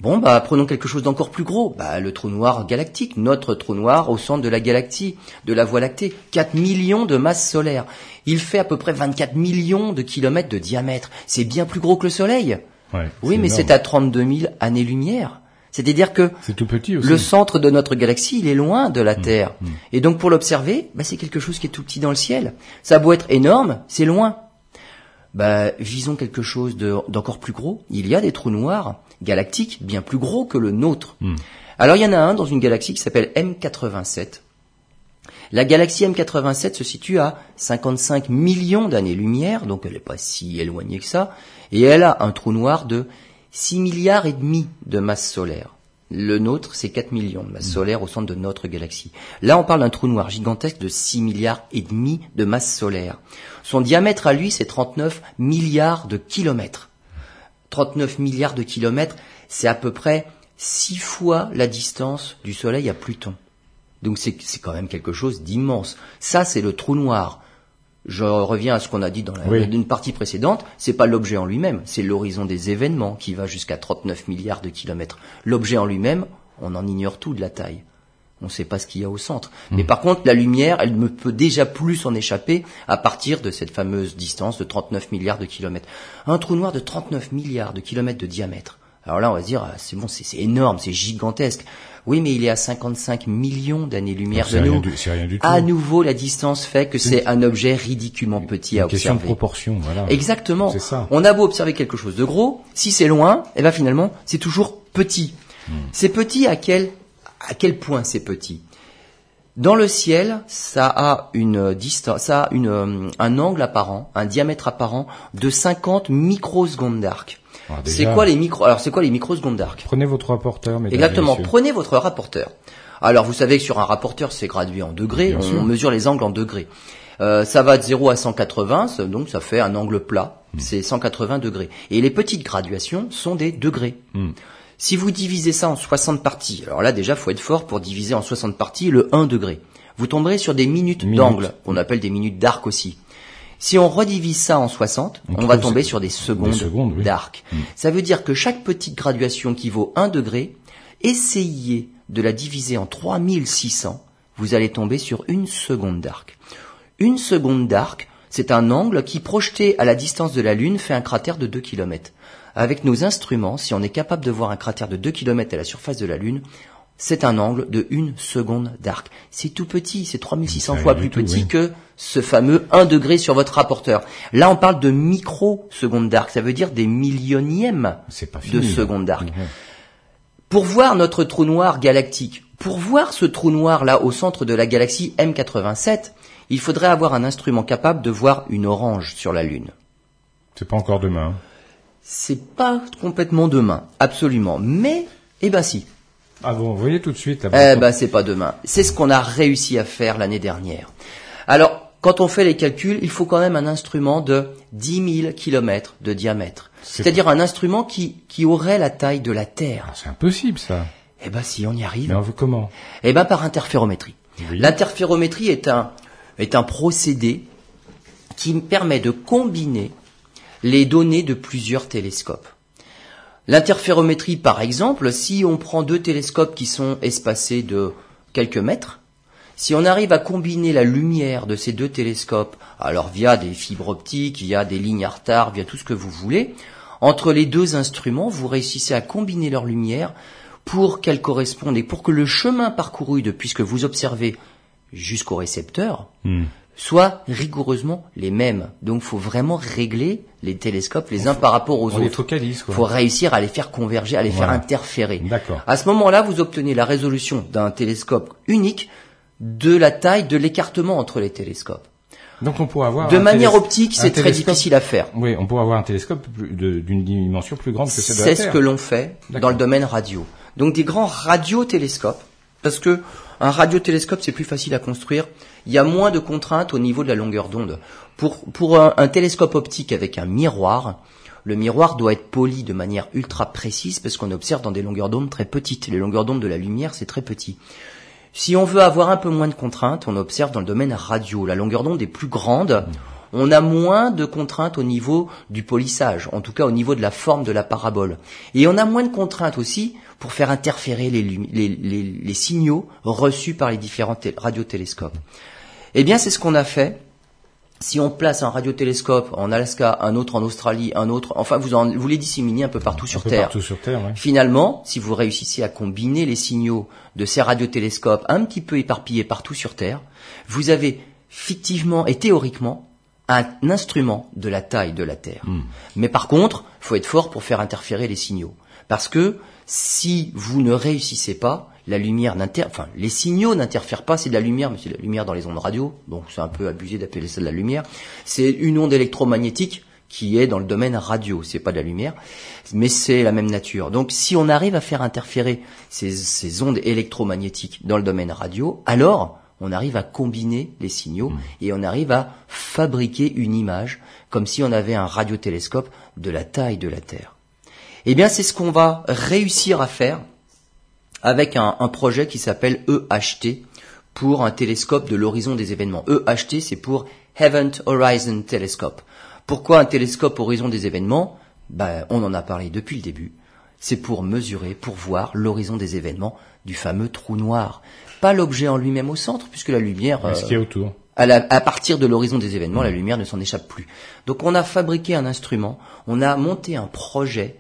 Bon, bah, prenons quelque chose d'encore plus gros. Bah, le trou noir galactique, notre trou noir au centre de la galaxie, de la Voie lactée. 4 millions de masses solaires. Il fait à peu près 24 millions de kilomètres de diamètre. C'est bien plus gros que le Soleil. Ouais, Oui, mais c'est à 32 000 années-lumière. C'est-à-dire que C'est tout petit aussi. le centre de notre galaxie, il est loin de Mmh, la Terre. Et donc pour l'observer, bah, c'est quelque chose qui est tout petit dans le ciel. Ça a beau être énorme, c'est loin. Bah, visons quelque chose de- d'encore plus gros. Il y a des trous noirs galactiques bien plus gros que le nôtre. Mmh. Alors il y en a un dans une galaxie qui s'appelle M87. La galaxie M87 se situe à 55 millions d'années-lumière, donc elle n'est pas si éloignée que ça, et elle a un trou noir de 6 milliards et demi de masse solaire. Le nôtre, c'est 4 millions de masse solaire au centre de notre galaxie. Là, on parle d'un trou noir gigantesque de 6 milliards et demi de masse solaire. Son diamètre à lui, c'est 39 milliards de kilomètres. 39 milliards de kilomètres, c'est à peu près 6 fois la distance du Soleil à Pluton. Donc c'est c'est quand même quelque chose d'immense. Ça, c'est le trou noir. Je reviens à ce qu'on a dit dans la, Oui. une partie précédente. C'est pas l'objet en lui-même, c'est l'horizon des événements qui va jusqu'à 39 milliards de kilomètres. L'objet en lui-même, on en ignore tout de la taille. On ne sait pas ce qu'il y a au centre. Mais par contre, la lumière, elle ne peut déjà plus s'en échapper à partir de cette fameuse distance de 39 milliards de kilomètres. Un trou noir de 39 milliards de kilomètres de diamètre. Alors là, on va se dire, ah, c'est bon, c'est énorme, c'est gigantesque. Oui, mais il est à 55 millions d'années-lumière de rien nous. du- rien du tout. À nouveau, la distance fait que c'est un objet ridiculement petit à Une question de observer. proportion, voilà. Exactement. C'est ça. On a beau observer quelque chose de gros, si c'est loin, et ben finalement, c'est toujours petit. Hmm. C'est petit à quel à quel point c'est petit? Dans le ciel, ça a une distance, ça a une, euh, un angle apparent, un diamètre apparent de 50 microsecondes d'arc. Ah, C'est quoi les micro Alors c'est quoi les microsecondes d'arc? Prenez votre rapporteur, Exactement. Prenez votre rapporteur. Alors, vous savez que sur un rapporteur, c'est gradué en degrés. On sûr. mesure les angles en degrés. Euh, ça va de 0 à 180, ça- donc ça fait un angle plat. Hmm. C'est 180 degrés. Et les petites graduations sont des degrés. Hmm. Si vous divisez ça en 60 parties, alors là déjà, faut être fort pour diviser en 60 parties le 1 degré. Vous tomberez sur des minutes Minutes. d'angle, qu'on appelle des minutes d'arc aussi. Si on redivise ça en 60, On on, va tomber sur des secondes, secondes, oui. d'arc. Ça veut dire que chaque petite graduation qui vaut 1 degré, essayez de la diviser en 3600, vous allez tomber sur une seconde d'arc. Une seconde d'arc, c'est un angle qui, projeté à la distance de la Lune, fait un cratère de 2 km. Avec nos instruments, si on est capable de voir un cratère de 2 km à la surface de la Lune, c'est un angle de une seconde d'arc. C'est tout petit, c'est 3600 C'est fois plus tout, petit oui. que ce fameux 1 degré sur votre rapporteur. Là, on parle de microsecondes d'arc, ça veut dire des millionièmes de secondes d'arc. Pour voir notre trou noir galactique, pour voir ce trou noir là au centre de la galaxie M87, il faudrait avoir un instrument capable de voir une orange sur la Lune. C'est pas encore demain. C'est pas complètement demain, absolument. Mais, eh ben si. Ah bon, vous voyez tout de suite. là, Eh ben c'est pas demain. C'est ce qu'on a réussi à faire l'année dernière. Alors, quand on fait les calculs, il faut quand même un instrument de 10 000 kilomètres de diamètre. C'est- C'est-à-dire un instrument qui, qui aurait la taille de la Terre. Ah, c'est impossible ça. Eh ben si on y arrive. Mais on veut comment? Eh ben par interférométrie. Oui. L'interférométrie est un est un procédé qui me permet de combiner les données de plusieurs télescopes. L'interférométrie, par exemple, si on prend deux télescopes qui sont espacés de quelques mètres, si on arrive à combiner la lumière de ces deux télescopes, alors via des fibres optiques, via des lignes à retard, via tout ce que vous voulez, entre les deux instruments, vous réussissez à combiner leur lumière pour qu'elle corresponde et pour que le chemin parcouru depuis ce que vous observez jusqu'au récepteur Hmm. Soit rigoureusement les mêmes. Donc, faut vraiment régler les télescopes les uns par rapport aux On autres. quoi. faut réussir à les faire converger, à les faire interférer. D'accord. À ce moment-là, vous obtenez la résolution d'un télescope unique de la taille de l'écartement entre les télescopes. Donc on pourrait avoir De manière optique, c'est très difficile à faire. Oui, on pourrait avoir un télescope d'une dimension plus grande que celle de la C'est ce que l'on fait dans le domaine radio. Donc des grands radiotélescopes, parce que Un radiotélescope, c'est plus facile à construire. Il y a moins de contraintes au niveau de la longueur d'onde. Pour, pour un, télescope optique avec un miroir, le miroir doit être poli de manière ultra précise parce qu'on observe dans des longueurs d'onde très petites. Les longueurs d'onde de la lumière, c'est très petit. Si on veut avoir un peu moins de contraintes, on observe dans le domaine radio. La longueur d'onde est plus grande. On a moins de contraintes au niveau du polissage, en tout cas au niveau de la forme de la parabole. Et on a moins de contraintes aussi pour faire interférer les, les- les- les signaux reçus par les différents té- radiotélescopes. Eh bien, c'est ce qu'on a fait. Si on place un radiotélescope en Alaska, un autre en Australie, un autre, enfin, vous, en- vous les disséminez un peu partout sur peu Terre. partout sur Terre, ouais. Finalement, si vous réussissez à combiner les signaux de ces radiotélescopes un petit peu éparpillés partout sur Terre, vous avez fictivement et théoriquement un instrument de la taille de la Terre. Mais par contre, il faut être fort pour faire interférer les signaux. Parce que si vous ne réussissez pas, la lumière n'inter, enfin, les signaux n'interfèrent pas, c'est de la lumière, mais c'est de la lumière dans les ondes radio, donc c'est un peu abusé d'appeler ça de la lumière. C'est une onde électromagnétique qui est dans le domaine radio, c'est pas de la lumière, mais c'est la même nature. Donc si on arrive à faire interférer ces, ces ondes électromagnétiques dans le domaine radio, alors on arrive à combiner les signaux et on arrive à fabriquer une image comme si on avait un radiotélescope de la taille de la Terre. Eh bien, c'est ce qu'on va réussir à faire avec un, un projet qui s'appelle EHT pour un télescope de l'horizon des événements. EHT, c'est pour Event Horizon Telescope. Pourquoi un télescope horizon des événements? Ben, On en a parlé depuis le début. C'est pour mesurer, pour voir l'horizon des événements du fameux trou noir. Pas l'objet en lui-même au centre, puisque la lumière... Mais Ce euh, qu'il y a autour. à, la- à partir de l'horizon des événements, la lumière ne s'en échappe plus. Donc on a fabriqué un instrument, on a monté un projet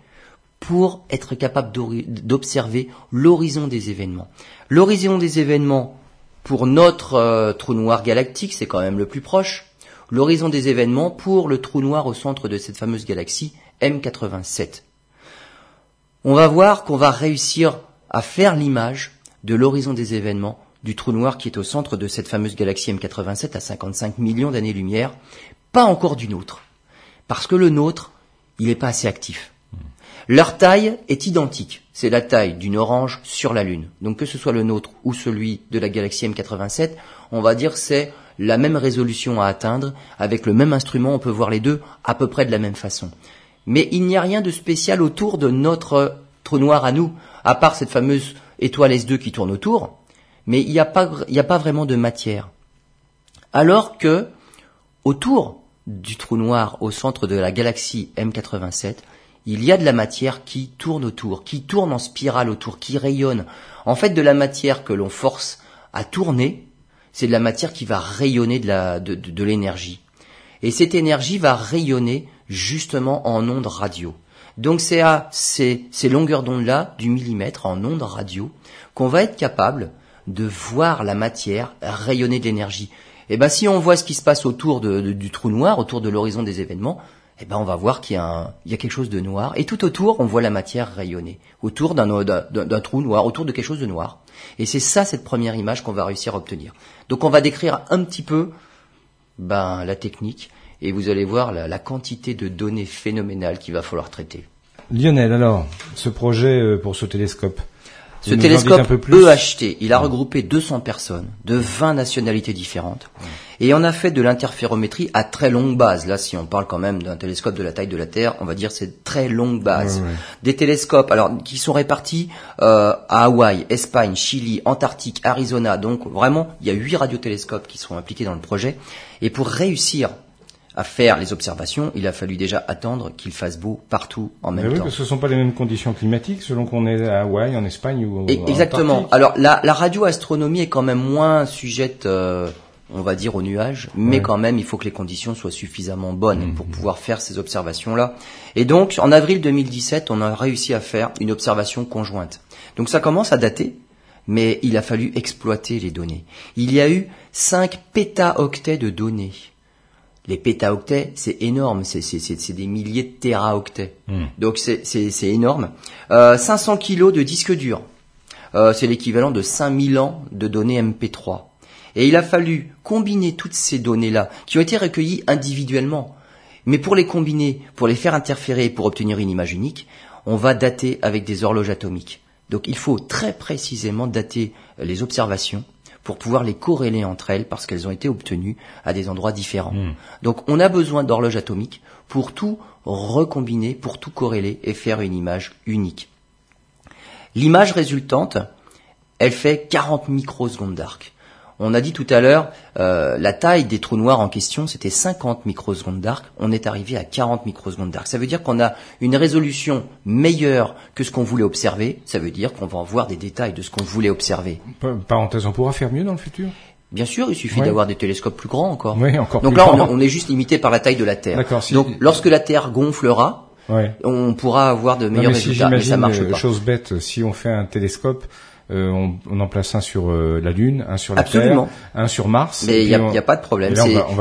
pour être capable d'observer l'horizon des événements. L'horizon des événements, pour notre euh, trou noir galactique, c'est quand même le plus proche. L'horizon des événements pour le trou noir au centre de cette fameuse galaxie M87. On va voir qu'on va réussir à faire l'image de l'horizon des événements du trou noir qui est au centre de cette fameuse galaxie M87 à 55 millions d'années-lumière, pas encore du nôtre. Parce que le nôtre, il n'est pas assez actif. Leur taille est identique. C'est la taille d'une orange sur la Lune. Donc que ce soit le nôtre ou celui de la galaxie M87, on va dire c'est la même résolution à atteindre. Avec le même instrument, on peut voir les deux à peu près de la même façon. Mais il n'y a rien de spécial autour de notre trou noir à nous, à part cette fameuse étoile S2 qui tourne autour. Mais il n'y a a pas vraiment de matière. Alors que, autour du trou noir au centre de la galaxie M87, il y a de la matière qui tourne autour, qui tourne en spirale autour, qui rayonne. En fait, de la matière que l'on force à tourner, c'est de la matière qui va rayonner de l'énergie. Et cette énergie va rayonner justement en ondes radio. Donc c'est à ces, longueurs d'onde-là, du millimètre en ondes radio, qu'on va être capable de voir la matière rayonner de l'énergie. Et ben si on voit ce qui se passe autour du trou noir, autour de l'horizon des événements, eh ben on va voir qu'il y, a un- il y a quelque chose de noir. Et tout autour, on voit la matière rayonner. Autour d'un d'un- d'un trou noir, autour de quelque chose de noir. Et c'est ça cette première image qu'on va réussir à obtenir. Donc on va décrire un petit peu ben, la technique et vous allez voir la, la quantité de données phénoménales qu'il va falloir traiter. Lionel, alors, ce projet euh, pour ce télescope. Ce télescope EHT, il a regroupé 200 personnes de 20 nationalités différentes et on a fait de l'interférométrie à très longue base. Là, si on parle quand même d'un télescope de la taille de la Terre, on va dire c'est très longue base. Ouais, ouais. Des télescopes, alors qui sont répartis euh, à Hawaï, Espagne, Chili, Antarctique, Arizona. Donc vraiment, il y a huit radiotélescopes qui sont impliqués dans le projet. Et pour réussir à faire les observations, il a fallu déjà attendre qu'il fasse beau partout en Mais même oui, temps. parce que ce ne sont pas les mêmes conditions climatiques selon qu'on est à Hawaï, en Espagne ou en Exactement. Alors la, la radioastronomie est quand même moins sujette, euh, on va dire, aux nuages, mais Ouais. quand même il faut que les conditions soient suffisamment bonnes pour pouvoir faire ces observations-là. Et donc en avril 2017, on a réussi à faire une observation conjointe. Donc ça commence à dater, mais il a fallu exploiter les données. Il y a eu 5 pétaoctets de données. Les pétaoctets, c'est énorme, c'est des milliers de téraoctets. Donc c'est énorme. Euh, 500 kilos de disques durs. Euh, c'est l'équivalent de 5000 ans de données MP3. Et il a fallu combiner toutes ces données-là, qui ont été recueillies individuellement. Mais pour les combiner, pour les faire interférer et pour obtenir une image unique, on va dater avec des horloges atomiques. Donc il faut très précisément dater les observations pour pouvoir les corréler entre elles parce qu'elles ont été obtenues à des endroits différents. Hmm. Donc on a besoin d'horloges atomiques pour tout recombiner, pour tout corréler et faire une image unique. L'image résultante, elle fait 40 microsecondes d'arc. On a dit tout à l'heure, euh, la taille des trous noirs en question, c'était 50 microsecondes d'arc. On est arrivé à 40 microsecondes d'arc. Ça veut dire qu'on a une résolution meilleure que ce qu'on voulait observer. Ça veut dire qu'on va en voir des détails de ce qu'on voulait observer. Pa- Parenthèse, on pourra faire mieux dans le futur? Bien sûr, il suffit Ouais. d'avoir des télescopes plus grands encore. Oui, encore Donc plus là, on, grand. on est juste limité par la taille de la Terre. D'accord, si- Donc lorsque la Terre gonflera, Ouais. on pourra avoir de Non, meilleurs mais si résultats. Mais ça marche euh, pas. chose bête, si on fait un télescope, euh, on, on en place un sur euh, la Lune, un sur la Absolument. Terre, un sur Mars. Mais il n'y a, on- pas de problème.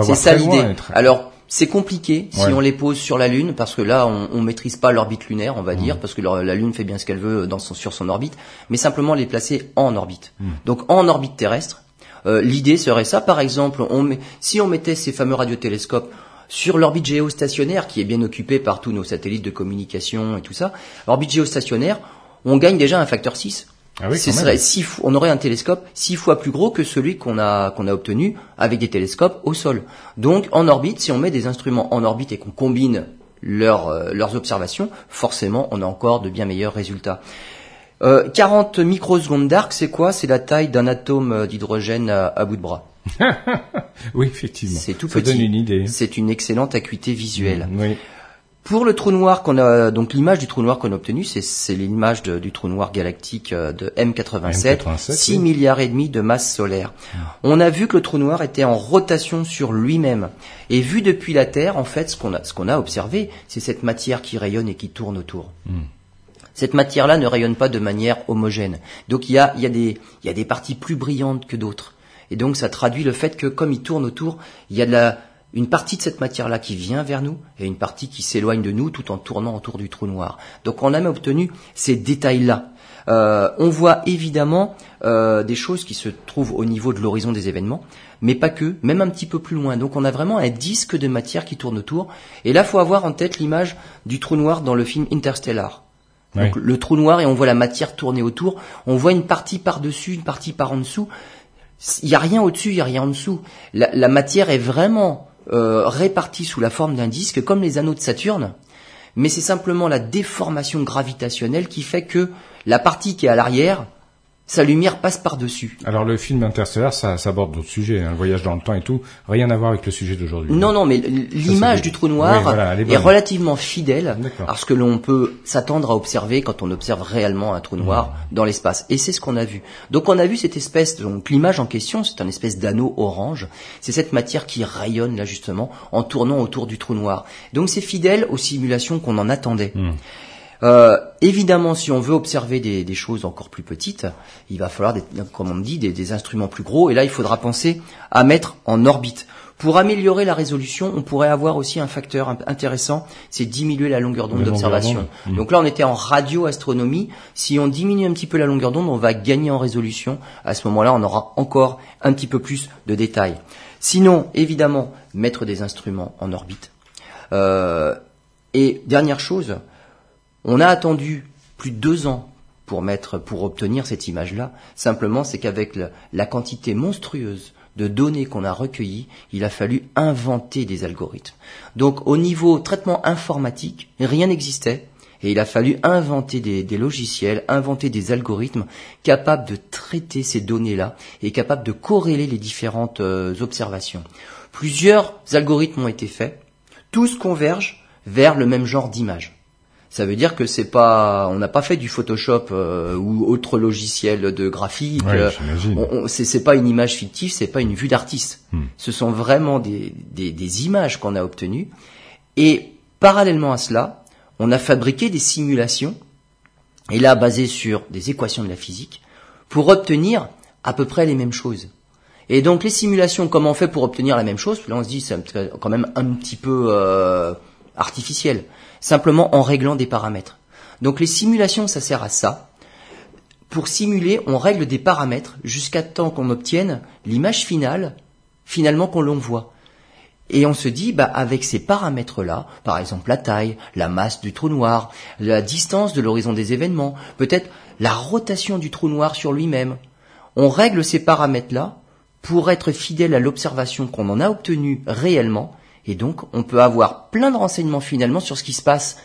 C'est ça l'idée. Alors, c'est compliqué si Ouais. on les pose sur la Lune, parce que là, on, on maîtrise pas l'orbite lunaire, on va Mmh. dire, parce que la Lune fait bien ce qu'elle veut dans son, sur son orbite, mais simplement les placer en orbite. Mmh. Donc, en orbite terrestre, euh, l'idée serait ça. Par exemple, on met, si on mettait ces fameux radiotélescopes sur l'orbite géostationnaire, qui est bien occupée par tous nos satellites de communication et tout ça, l'orbite géostationnaire, on gagne déjà un facteur 6. Ah oui, Ce quand même. serait six fois- on aurait un télescope six fois plus gros que celui qu'on a qu'on a obtenu avec des télescopes au sol. Donc en orbite, si on met des instruments en orbite et qu'on combine leurs euh, leurs observations, forcément, on a encore de bien meilleurs résultats. Euh, 40 microsecondes d'arc, c'est quoi? C'est la taille d'un atome euh, d'hydrogène à, à bout de bras. *laughs* Oui, effectivement. C'est tout Ça petit. donne une idée. C'est une excellente acuité visuelle. Oui. Pour le trou noir qu'on a, donc l'image du trou noir qu'on a obtenu, c'est, l'image du trou noir galactique euh, de M87, M87, 6 oui. milliards et demi de masse solaire. On a vu que le trou noir était en rotation sur lui-même. Et vu depuis la Terre, en fait, ce qu'on a, ce qu'on a observé, c'est cette matière qui rayonne et qui tourne autour. Cette matière-là ne rayonne pas de manière homogène. Donc il y a, il y a des, il y a des parties plus brillantes que d'autres. Et donc ça traduit le fait que comme il tourne autour, il y a de la, une partie de cette matière-là qui vient vers nous et une partie qui s'éloigne de nous tout en tournant autour du trou noir. Donc on a même obtenu ces détails-là. Euh, on voit évidemment euh, des choses qui se trouvent au niveau de l'horizon des événements, mais pas que, même un petit peu plus loin. Donc on a vraiment un disque de matière qui tourne autour. Et là, faut avoir en tête l'image du trou noir dans le film Interstellar. Donc Oui. le trou noir et on voit la matière tourner autour. On voit une partie par-dessus, une partie par en dessous. Il n'y a rien au-dessus, il n'y a rien en dessous. La, la matière est vraiment euh, répartie sous la forme d'un disque, comme les anneaux de Saturne. Mais c'est simplement la déformation gravitationnelle qui fait que la partie qui est à l'arrière, sa lumière passe par-dessus. Alors le film Interstellar, ça, ça aborde d'autres sujets, hein, le voyage dans le temps et tout, rien à voir avec le sujet d'aujourd'hui. Non, non, mais l'image du trou noir Oui, voilà, elle est relativement fidèle à ce que l'on peut s'attendre à observer quand on observe réellement un trou noir Mmh. dans l'espace. Et c'est ce qu'on a vu. Donc on a vu cette espèce, donc l'image en question, c'est un espèce d'anneau orange. C'est cette matière qui rayonne là justement en tournant autour du trou noir. Donc c'est fidèle aux simulations qu'on en attendait. Mmh. Euh, évidemment, si on veut observer des, des choses encore plus petites, il va falloir, des, comme on dit, des, des instruments plus gros. Et là, il faudra penser à mettre en orbite. Pour améliorer la résolution, on pourrait avoir aussi un facteur int- intéressant, c'est diminuer la longueur d'onde d'observation. Donc là, on était en radioastronomie. Si on diminue un petit peu la longueur d'onde, on va gagner en résolution. À ce moment-là, on aura encore un petit peu plus de détails. Sinon, évidemment, mettre des instruments en orbite. Euh, et dernière chose, on a attendu plus de deux ans pour obtenir cette image-là. Simplement, c'est qu'avec la, quantité monstrueuse de données qu'on a recueillies, il a fallu inventer des algorithmes. Donc, au niveau traitement informatique, rien n'existait. Et il a fallu inventer des, des logiciels, inventer des algorithmes capables de traiter ces données-là et capables de corréler les différentes euh, observations. Plusieurs algorithmes ont été faits, tous convergent vers le même genre d'image. Ça veut dire que c'est pas, on n'a pas fait du Photoshop euh, ou autre logiciel de graphique. Ouais, euh, j'imagine. on- on- c'est pas une image fictive, c'est pas une vue d'artiste. Hmm. Ce sont vraiment des, des, des images qu'on a obtenues. Et parallèlement à cela, on a fabriqué des simulations, et là basées sur des équations de la physique, pour obtenir à peu près les mêmes choses. Et donc les simulations, comment on fait pour obtenir la même chose? Là on se dit c'est quand même un petit peu euh, artificiel. Simplement en réglant des paramètres. Donc les simulations, ça sert à ça. Pour simuler, on règle des paramètres jusqu'à temps qu'on obtienne l'image finale, finalement qu'on l'on voit. Et on se dit, bah, avec ces paramètres-là, par exemple la taille, la masse du trou noir, la distance de l'horizon des événements, peut-être la rotation du trou noir sur lui-même, on règle ces paramètres-là pour être fidèle à l'observation qu'on en a obtenue réellement et donc, on peut avoir plein de renseignements finalement sur ce qui se passe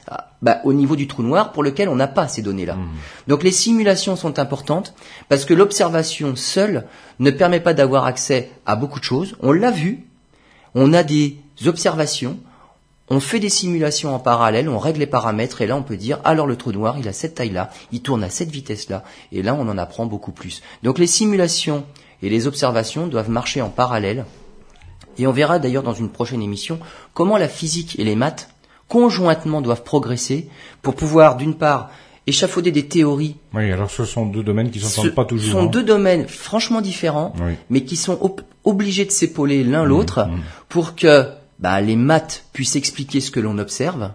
bah, au niveau du trou noir pour lequel on n'a pas ces données-là. Mmh. Donc, les simulations sont importantes parce que l'observation seule ne permet pas d'avoir accès à beaucoup de choses. On l'a vu, on a des observations, on fait des simulations en parallèle, on règle les paramètres et là on peut dire alors le trou noir il a cette taille-là, il tourne à cette vitesse-là et là on en apprend beaucoup plus. Donc les simulations et les observations doivent marcher en parallèle et on verra d'ailleurs dans une prochaine émission comment la physique et les maths conjointement doivent progresser pour pouvoir d'une part échafauder des théories. Oui, alors ce sont deux domaines qui ne s'entendent pas toujours. Ce sont hein. deux domaines franchement différents, mais qui sont obligés de s'épauler l'un mmh, l'autre mmh. pour que bah, les maths puissent expliquer ce que l'on observe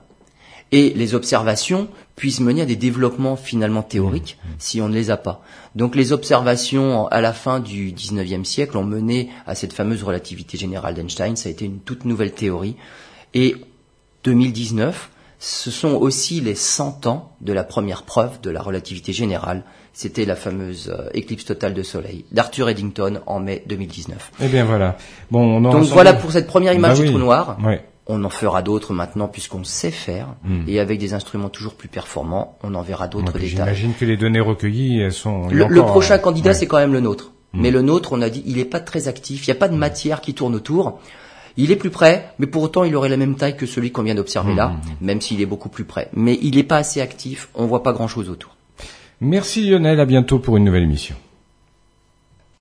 et les observations puissent mener à des développements finalement théoriques mmh, si on ne les a pas. Donc les observations à la fin du 19e siècle ont mené à cette fameuse relativité générale d'Einstein, ça a été une toute nouvelle théorie. Et 2019, ce sont aussi les 100 ans de la première preuve de la relativité générale. C'était la fameuse euh, éclipse totale de soleil d'Arthur Eddington en mai 2019. Eh bien voilà. Bon, Donc voilà pour cette première image bah du trou noir. On en fera d'autres maintenant puisqu'on sait faire hmm. et avec des instruments toujours plus performants, on en verra d'autres détails. J'imagine que les données recueillies elles sont. Le, prochain candidat, c'est quand même le nôtre. Hmm. Mais le nôtre, on a dit, il n'est pas très actif. Il n'y a pas de matière qui tourne autour. Il est plus près, mais pour autant, il aurait la même taille que celui qu'on vient d'observer là, hmm. même s'il est beaucoup plus près. Mais il n'est pas assez actif. On voit pas grand chose autour. Merci Lionel. À bientôt pour une nouvelle émission.